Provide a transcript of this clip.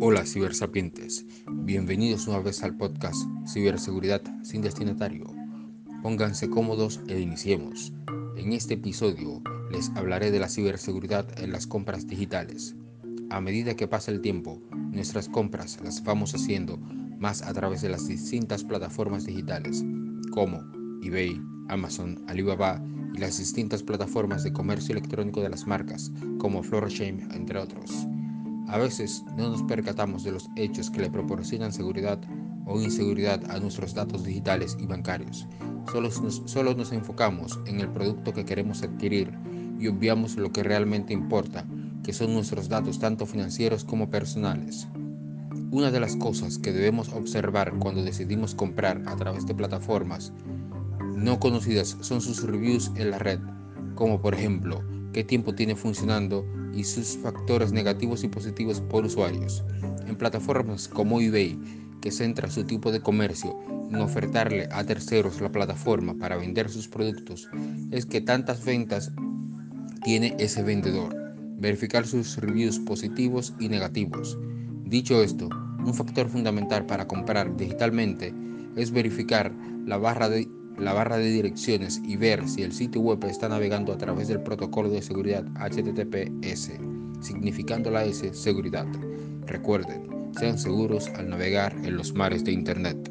Hola cibersapientes, bienvenidos una vez al podcast Ciberseguridad sin destinatario. Pónganse cómodos e iniciemos. En este episodio les hablaré de la ciberseguridad en las compras digitales. A medida que pasa el tiempo, nuestras compras las vamos haciendo más a través de las distintas plataformas digitales, como eBay, Amazon, Alibaba y las distintas plataformas de comercio electrónico de las marcas, como Florshame, entre otros. A veces no nos percatamos de los hechos que le proporcionan seguridad o inseguridad a nuestros datos digitales y bancarios. Solo nos, solo nos enfocamos en el producto que queremos adquirir y obviamos lo que realmente importa, que son nuestros datos tanto financieros como personales. Una de las cosas que debemos observar cuando decidimos comprar a través de plataformas no conocidas son sus reviews en la red, como por ejemplo qué tiempo tiene funcionando y sus factores negativos y positivos por usuarios. En plataformas como eBay, que centra su tipo de comercio en ofertarle a terceros la plataforma para vender sus productos, es que tantas ventas tiene ese vendedor. Verificar sus reviews positivos y negativos. Dicho esto, un factor fundamental para comprar digitalmente es verificar la barra de la barra de direcciones y ver si el sitio web está navegando a través del protocolo de seguridad HTTPS, significando la S seguridad. Recuerden, sean seguros al navegar en los mares de Internet.